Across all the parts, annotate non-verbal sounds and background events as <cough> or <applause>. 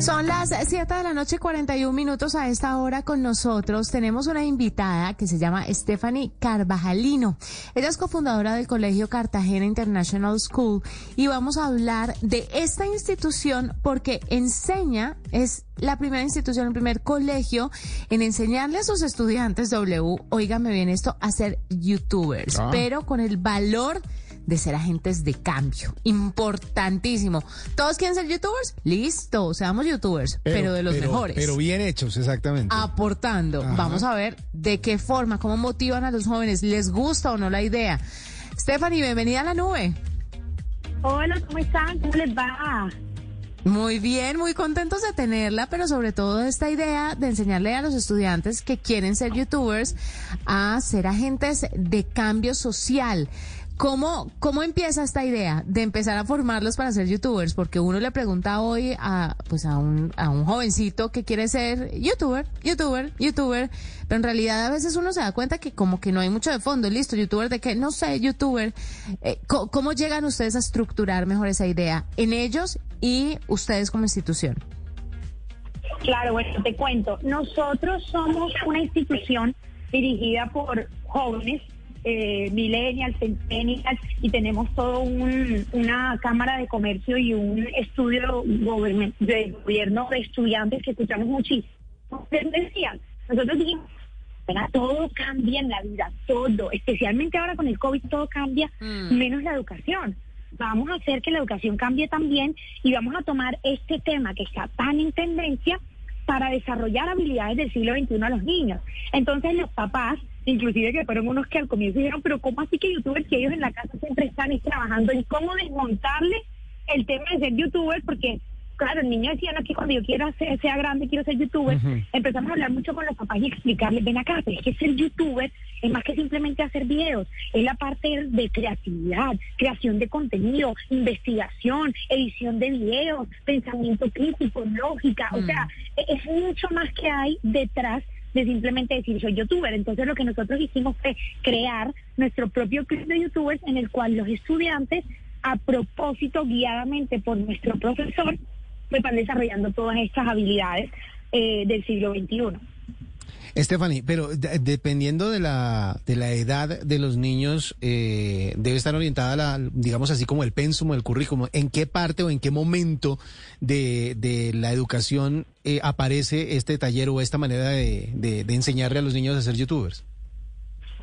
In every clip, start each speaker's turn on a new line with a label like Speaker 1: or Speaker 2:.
Speaker 1: Son las 7 de la noche, 41 minutos a esta hora con nosotros. Tenemos una invitada que se llama Stephanie Carvajalino. Ella es cofundadora del Colegio Cartagena International School y vamos a hablar de esta institución porque enseña, es la primera institución, el primer colegio en enseñarle a sus estudiantes W, oígame bien esto, a ser youtubers,
Speaker 2: Ah.
Speaker 1: pero con el valor de ser agentes de cambio. Importantísimo. ¿Todos quieren ser youtubers? Listo, seamos youtubers, pero, de los
Speaker 2: pero-
Speaker 1: mejores.
Speaker 2: Pero bien hechos, exactamente.
Speaker 1: aportando.
Speaker 2: Ajá.
Speaker 1: Vamos a ver de qué forma, cómo motivan a los jóvenes, les gusta o no la idea. Stephanie, bienvenida a la nube.
Speaker 3: Hola, ¿cómo están? ¿Cómo les va?
Speaker 1: Muy bien, muy contentos de tenerla, pero sobre todo esta idea de enseñarle a los estudiantes que quieren ser youtubers a ser agentes de cambio social. ¿Cómo, ¿Cómo empieza esta idea de empezar a formarlos para ser youtubers? Porque uno le pregunta hoy a, pues a un, a un jovencito que quiere ser youtuber, youtuber, youtuber, pero en realidad a veces uno se da cuenta que como que no hay mucho de fondo. Listo, youtuber de qué? No sé, youtuber. Eh, ¿Cómo llegan ustedes a estructurar mejor esa idea en ellos y ustedes como institución?
Speaker 3: Claro, bueno, te cuento. Nosotros somos una institución dirigida por jóvenes, eh, millennials, centennials, y tenemos todo un, una cámara de comercio y un estudio de gobierno de estudiantes que escuchamos muchísimo. Decían, nosotros dijimos, "Venga, todo cambia en la vida, todo, especialmente ahora con el COVID, todo cambia,
Speaker 1: Mm.
Speaker 3: menos la educación. Vamos a hacer que la educación cambie también y vamos a tomar este tema que está tan en tendencia para desarrollar habilidades del siglo XXI a los niños. Entonces los papás, inclusive que fueron unos que al comienzo dijeron, pero ¿cómo así que youtubers si ellos en la casa siempre están es trabajando en cómo desmontarle el tema de ser youtuber? Porque, claro, el niño decía, no, que cuando yo quiera ser, sea grande quiero ser youtuber. Empezamos a hablar mucho con los papás y explicarles, ven acá, pero es que ser youtuber es más que simplemente hacer videos, es la parte de creatividad, creación de contenido, investigación, edición de videos, pensamiento crítico, lógica, o
Speaker 1: Mm.
Speaker 3: sea, e- es mucho más que hay detrás de simplemente decir soy youtuber. Entonces lo que nosotros hicimos fue crear nuestro propio club de youtubers en el cual los estudiantes, a propósito, guiadamente por nuestro profesor, pues van desarrollando todas estas habilidades eh, del siglo XXI.
Speaker 2: Stephanie, pero de- dependiendo de la, de la edad de los niños, eh, debe estar orientada, la, digamos así, como el pénsumo, el currículum. ¿En qué parte o en qué momento de, la educación eh, aparece este taller o esta manera de enseñarle a los niños a ser youtubers?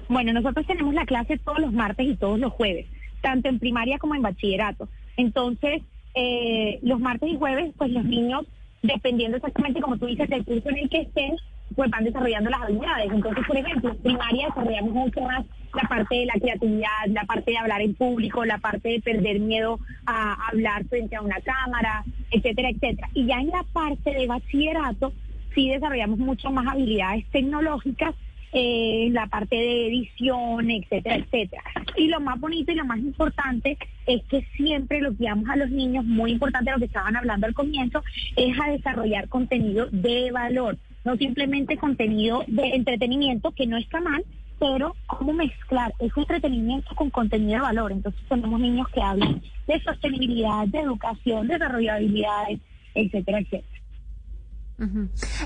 Speaker 3: Bueno, nosotros tenemos la clase todos los martes y todos los jueves, tanto en primaria como en bachillerato. Entonces, eh, los martes y jueves, pues los niños, dependiendo exactamente, como tú dices, del curso en el que estén, pues van desarrollando las habilidades. Entonces, por ejemplo, en primaria desarrollamos mucho más la parte de la creatividad, la parte de hablar en público, la parte de perder miedo a hablar frente a una cámara, etcétera, etcétera. Y ya en la parte de bachillerato, sí desarrollamos mucho más habilidades tecnológicas eh, la parte de edición, etcétera, etcétera. Y lo más bonito y lo más importante es que siempre lo guiamos a los niños, muy importante lo que estaban hablando al comienzo, es a desarrollar contenido de valor, no simplemente contenido de entretenimiento, que no está mal, pero cómo mezclar ese entretenimiento con contenido de valor. Entonces tenemos niños que hablan de sostenibilidad, de educación, de habilidades, etcétera, etcétera.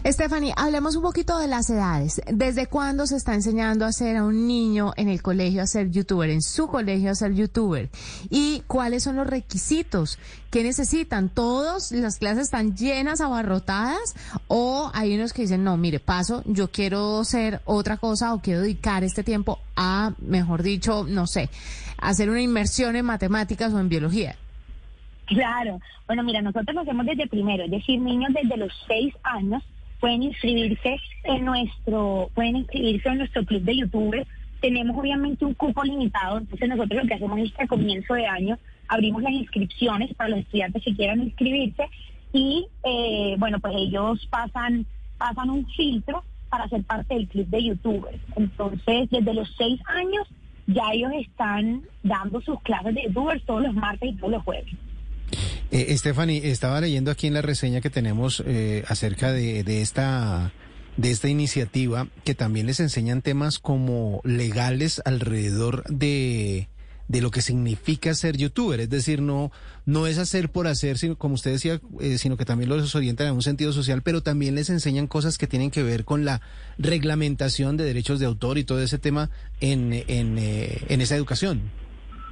Speaker 1: Stephanie, hablemos un poquito de las edades. ¿Desde cuándo se está enseñando a hacer a un niño en el colegio a ser youtuber, en su colegio a ser youtuber? ¿Y cuáles son los requisitos que necesitan? ¿Todos las clases están llenas, abarrotadas? ¿O hay unos que dicen, no, mire, paso, yo quiero ser otra cosa o quiero dedicar este tiempo a, mejor dicho, no sé, hacer una inmersión en matemáticas o en biología?
Speaker 3: Claro. Bueno, mira, nosotros lo hacemos desde primero, es decir, niños desde los seis años pueden inscribirse en nuestro, pueden inscribirse en nuestro club de youtubers. Tenemos obviamente un cupo limitado, entonces nosotros lo que hacemos es que a comienzo de año abrimos las inscripciones para los estudiantes que quieran inscribirse y eh, bueno, pues ellos pasan, pasan un filtro para ser parte del club de youtubers. Entonces, desde los seis años ya ellos están dando sus clases de youtubers todos los martes y todos los jueves.
Speaker 2: Eh, Stephanie, estaba leyendo aquí en la reseña que tenemos eh, acerca de, de esta de esta iniciativa que también les enseñan temas como legales alrededor de de lo que significa ser youtuber. Es decir, no, no es hacer por hacer, sino, como usted decía, eh, sino que también los orientan en un sentido social, pero también les enseñan cosas que tienen que ver con la reglamentación de derechos de autor y todo ese tema en, en, eh, en esa educación.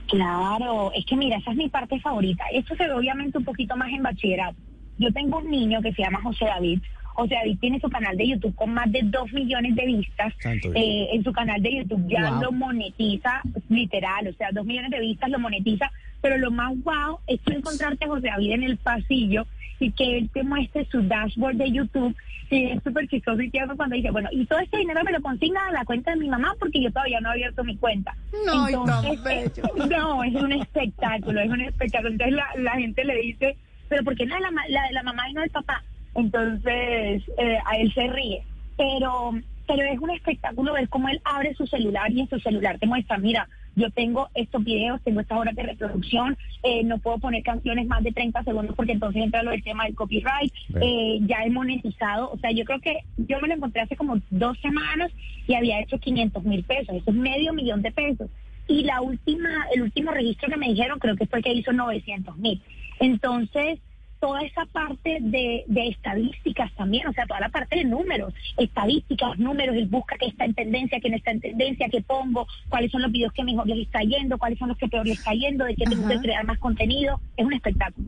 Speaker 3: Claro, es que mira, esa es mi parte favorita. Esto se ve obviamente un poquito más en bachillerato. Yo tengo un niño que se llama José David. José David tiene su canal de YouTube con más de 2 millones de vistas. Eh, en su canal de YouTube ya lo monetiza, literal, o sea, 2 millones de vistas lo monetiza. Pero lo más guau es que encontrarte a José David en el pasillo y que él te muestre su dashboard de YouTube. Y es súper chistoso y tierno cuando dice, bueno, y todo este dinero me lo consigna a la cuenta de mi mamá porque yo todavía no he abierto mi cuenta.
Speaker 1: No, Entonces, <laughs>
Speaker 3: no, es un espectáculo, es un espectáculo. Entonces la, la gente le dice, pero ¿por qué no la, la de la mamá y no del papá? Entonces eh, a él se ríe. Pero, pero es un espectáculo ver cómo él abre su celular y en su celular te muestra, mira, yo tengo estos videos, tengo estas horas de reproducción, eh, no puedo poner canciones más de 30 segundos porque entonces entra lo del tema del copyright, eh, ya he monetizado, o sea, yo creo que yo me lo encontré hace como dos semanas y había hecho 500 mil pesos, eso es medio millón de pesos. Y la última, el último registro que me dijeron creo que fue que hizo 900 mil. Entonces, toda esa parte de, estadísticas también, o sea, toda la parte de números, estadísticas, números, él busca qué está en tendencia, no está en tendencia, qué pongo, cuáles son los videos que mejor les está yendo, cuáles son los que peor les está yendo, de qué tengo que crear más contenido, es un espectáculo.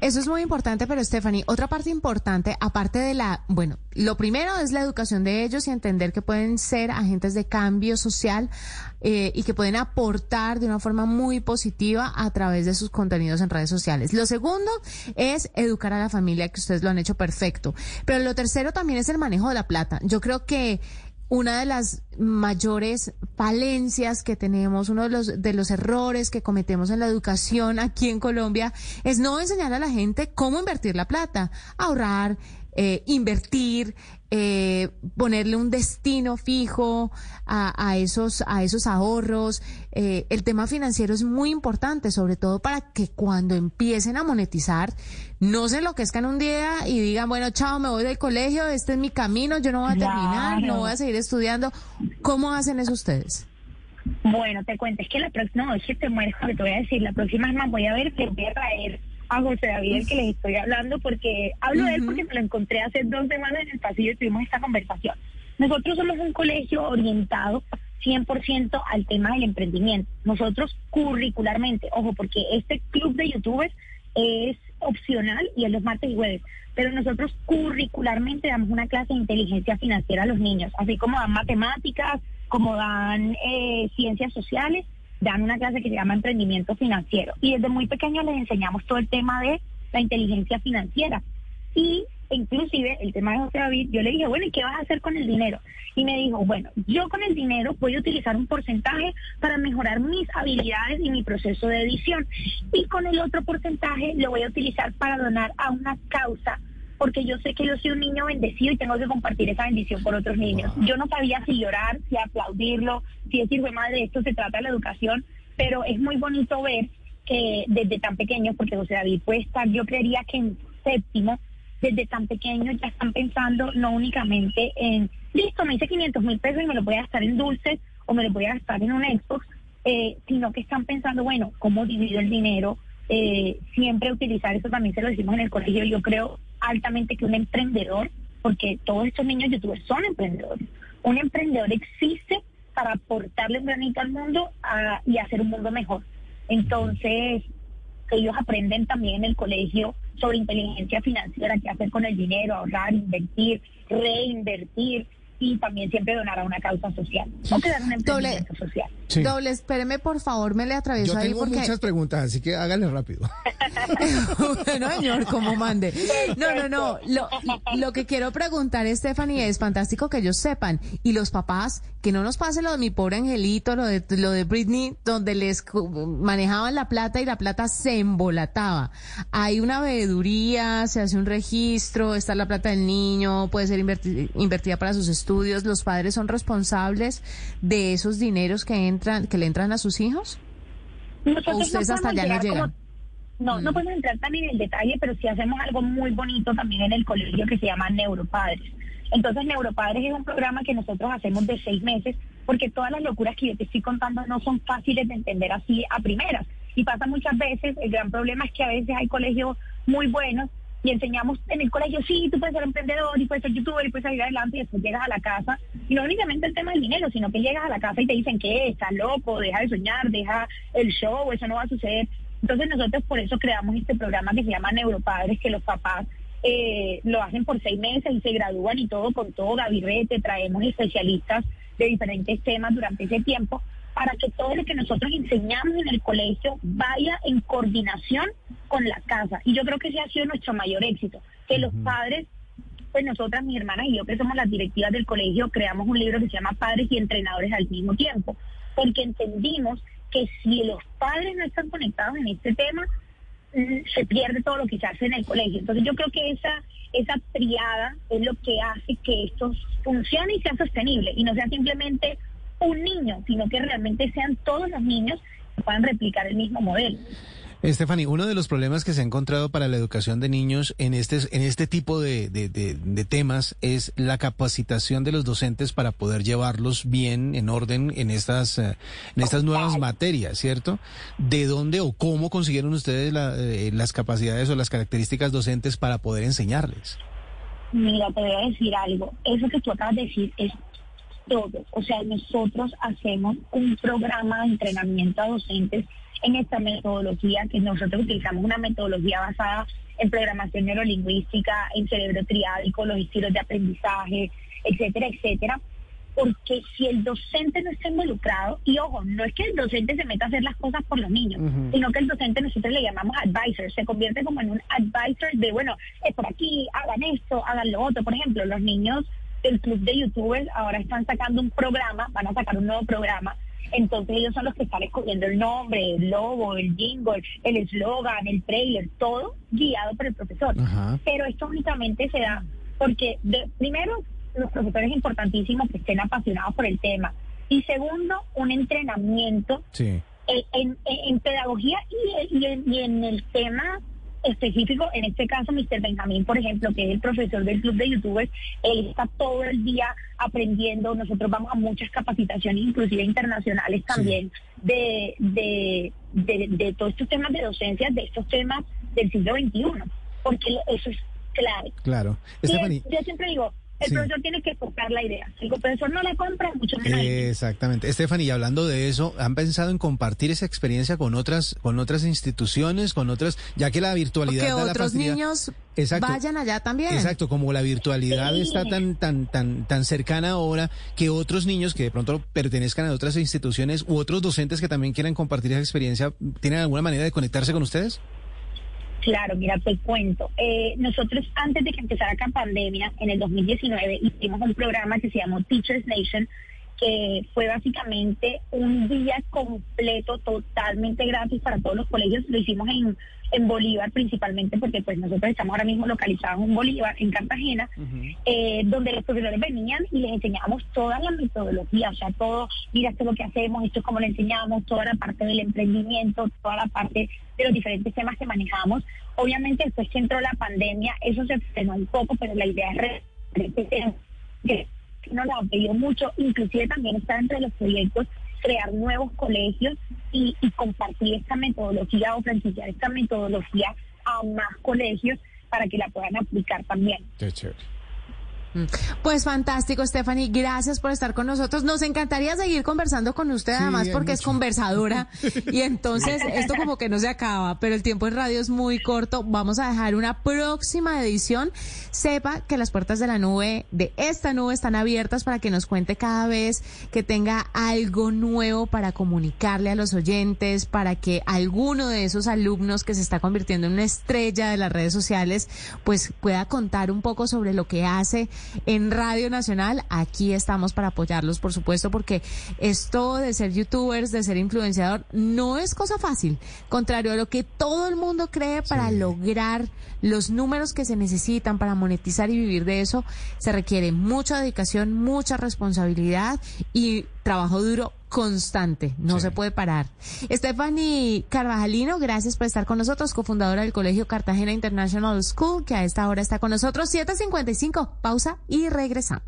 Speaker 1: Eso es muy importante, pero Stephanie, otra parte importante, aparte de la, bueno, lo primero es la educación de ellos y entender que pueden ser agentes de cambio social eh, y que pueden aportar de una forma muy positiva a través de sus contenidos en redes sociales. Lo segundo es educar a la familia, que ustedes lo han hecho perfecto. Pero lo tercero también es el manejo de la plata. Yo creo que una de las mayores falencias que tenemos, uno de los, de los errores que cometemos en la educación aquí en Colombia es no enseñar a la gente cómo invertir la plata, ahorrar, eh, invertir, eh, ponerle un destino fijo a, esos, a esos ahorros. Eh, el tema financiero es muy importante, sobre todo para que cuando empiecen a monetizar, no se enloquezcan un día y digan, bueno, chao, me voy del colegio, este es mi camino, yo no voy a terminar, no voy a seguir estudiando. ¿Cómo hacen eso ustedes?
Speaker 3: Bueno, te cuento, es que la próxima, no, es que te mueres, te voy a decir, la próxima más voy a ver que voy a traer a José David, que les estoy hablando, porque hablo de él porque me lo encontré hace dos semanas en el pasillo y tuvimos esta conversación. Nosotros somos un colegio orientado 100% al tema del emprendimiento. Nosotros curricularmente, ojo, porque este club de youtubers es opcional y es los martes y jueves, pero nosotros curricularmente damos una clase de inteligencia financiera a los niños, así como dan matemáticas, como dan eh, ciencias sociales dan una clase que se llama emprendimiento financiero. Y desde muy pequeños les enseñamos todo el tema de la inteligencia financiera. Y inclusive el tema de José David, yo le dije, bueno, ¿y qué vas a hacer con el dinero? Y me dijo, bueno, yo con el dinero voy a utilizar un porcentaje para mejorar mis habilidades y mi proceso de edición y con el otro porcentaje lo voy a utilizar para donar a una causa porque yo sé que yo soy un niño bendecido y tengo que compartir esa bendición con otros niños. Yo no sabía si llorar, si aplaudirlo, si decir, madre, esto se trata de la educación, pero es muy bonito ver que desde tan pequeño, porque José David puede estar, yo creería que en séptimo, desde tan pequeño ya están pensando no únicamente en, listo, me hice 500 mil pesos y me lo voy a gastar en dulces o me lo voy a gastar en un Xbox, eh, sino que están pensando, bueno, ¿cómo divido el dinero? Eh, siempre utilizar eso también se lo decimos en el colegio, yo creo altamente que un emprendedor, porque todos estos niños youtubers son emprendedores, un emprendedor existe para aportarle un granito al mundo y hacer un mundo mejor. Entonces, ellos aprenden también en el colegio sobre inteligencia financiera, qué hacer con el dinero, ahorrar, invertir, reinvertir, y también siempre donar a una causa social o crear un emprendimiento social.
Speaker 1: Doble, espéreme, por favor, me le atravieso
Speaker 2: Yo
Speaker 1: ahí
Speaker 2: tengo muchas preguntas, así que háganle rápido. <laughs>
Speaker 1: bueno, señor, como mande. No, no, no. Lo, lo que quiero preguntar, Stephanie, es fantástico que ellos sepan. Y los papás, que no nos pase lo de mi pobre angelito, lo de, lo de Britney, donde les manejaban la plata y la plata se embolataba. Hay una veeduría, se hace un registro, está la plata del niño, puede ser invertida para sus estudios los padres son responsables de esos dineros que entran, que le entran a sus hijos?
Speaker 3: ¿O ustedes hasta allá no llegan? no, no mm. podemos entrar tan en el detalle, pero sí hacemos algo muy bonito también en el colegio que se llama Neuropadres. Entonces, Neuropadres es un programa que nosotros hacemos de seis meses porque todas las locuras que yo te estoy contando no son fáciles de entender así a primeras. Y pasa muchas veces, el gran problema es que a veces hay colegios muy buenos y enseñamos en el colegio, sí, tú puedes ser emprendedor y puedes ser youtuber y puedes salir adelante y después llegas a la casa. Y no únicamente el tema del dinero, sino que llegas a la casa y te dicen que estás loco, deja de soñar, deja el show, eso no va a suceder. Entonces nosotros por eso creamos este programa que se llama Neuropadres, que los papás eh, lo hacen por seis meses y se gradúan y todo con todo. Gabinete, traemos especialistas de diferentes temas durante ese tiempo para que todo lo que nosotros enseñamos en el colegio vaya en coordinación con la casa. Y yo creo que ese ha sido nuestro mayor éxito, que los padres, pues nosotras, mi hermana y yo, que somos las directivas del colegio, creamos un libro que se llama Padres y Entrenadores al mismo tiempo, porque entendimos que si los padres no están conectados en este tema, mm, se pierde todo lo que se hace en el colegio. Entonces yo creo que esa esa triada es lo que hace que esto funcione y sea sostenible y no sea simplemente un niño, sino que realmente sean todos los niños que puedan replicar el mismo modelo.
Speaker 2: Stephanie, uno de los problemas que se ha encontrado para la educación de niños en este, en este tipo de, de, temas es la capacitación de los docentes para poder llevarlos bien, en orden, en estas, eh, en estas nuevas materias, ¿cierto? ¿De dónde o cómo consiguieron ustedes eh, las capacidades o las características docentes para poder enseñarles?
Speaker 3: Mira, te voy a decir algo. Eso que tú acabas de decir es O sea, nosotros hacemos un programa de entrenamiento a docentes en esta metodología, que nosotros utilizamos una metodología basada en programación neurolingüística, en cerebro triádico, los estilos de aprendizaje, etcétera, etcétera. Porque si el docente no está involucrado, y ojo, no es que el docente se meta a hacer las cosas por los niños, sino que el docente nosotros le llamamos advisor, se convierte como en un advisor de, bueno, es por aquí, hagan esto, hagan lo otro. Por ejemplo, los niños del club de youtubers ahora están sacando un programa, van a sacar un nuevo programa entonces ellos son los que están escogiendo el nombre, el logo, el jingle, el eslogan, el trailer, todo guiado por el profesor. Pero esto únicamente se da porque, de, primero, los profesores es importantísimo que estén apasionados por el tema. Y segundo, un entrenamiento en, pedagogía y, y en el tema específico, en este caso, Mr. Benjamín, por ejemplo, que es el profesor del club de youtubers, él está todo el día aprendiendo, nosotros vamos a muchas capacitaciones, inclusive internacionales también, de, de, de, todos estos temas de docencia, de estos temas del siglo XXI, porque eso es clave.
Speaker 2: Claro.
Speaker 3: yo siempre digo, el profesor tiene que tocar la idea. Si el profesor no la compra, mucho menos.
Speaker 2: Exactamente. Stephanie, y hablando de eso, ¿han pensado en compartir esa experiencia con otras, con otras instituciones, con otras, ya que la virtualidad
Speaker 1: que otros niños vayan allá también.
Speaker 2: Exacto, como la virtualidad está tan, tan, tan, tan cercana ahora, que otros niños que de pronto pertenezcan a otras instituciones u otros docentes que también quieran compartir esa experiencia, ¿tienen alguna manera de conectarse con ustedes?
Speaker 3: Claro, mira, te cuento. Eh, nosotros antes de que empezara la pandemia, en el 2019, hicimos un programa que se llamó Teachers Nation, que fue básicamente un día completo, totalmente gratis para todos los colegios. Lo hicimos en, en Bolívar principalmente porque pues nosotros estamos ahora mismo localizados en Bolívar, en Cartagena, eh, donde los profesores venían y les enseñábamos toda la metodología, o sea, todo, mira, esto es lo que hacemos, esto es como le enseñamos, toda la parte del emprendimiento, toda la parte de los diferentes temas que manejamos. Obviamente después que entró la pandemia, eso se frenó un poco, pero la idea es que nos lo han pedido mucho, inclusive también está entre los proyectos crear nuevos colegios y, compartir esta metodología o franquiciar esta metodología a más colegios para que la puedan aplicar también.
Speaker 1: Pues fantástico, Stephanie. Gracias por estar con nosotros. Nos encantaría seguir conversando con usted, además, porque es conversadora. <laughs> y entonces, esto como que no se acaba, pero el tiempo en radio es muy corto. Vamos a dejar una próxima edición. Sepa que las puertas de la nube, de esta nube, están abiertas para que nos cuente cada vez que tenga algo nuevo para comunicarle a los oyentes, para que alguno de esos alumnos que se está convirtiendo en una estrella de las redes sociales, pues pueda contar un poco sobre lo que hace en Radio Nacional. Aquí estamos para apoyarlos, por supuesto, porque esto de ser youtubers, de ser influenciador, no es cosa fácil. Contrario a lo que todo el mundo cree para lograr los números que se necesitan para monetizar y vivir de eso, se requiere mucha dedicación, mucha responsabilidad y trabajo duro constante, no se puede parar. Stephanie Carvajalino, gracias por estar con nosotros, cofundadora del Colegio Cartagena International School, que a esta hora está con nosotros, 7.55, pausa y regresamos.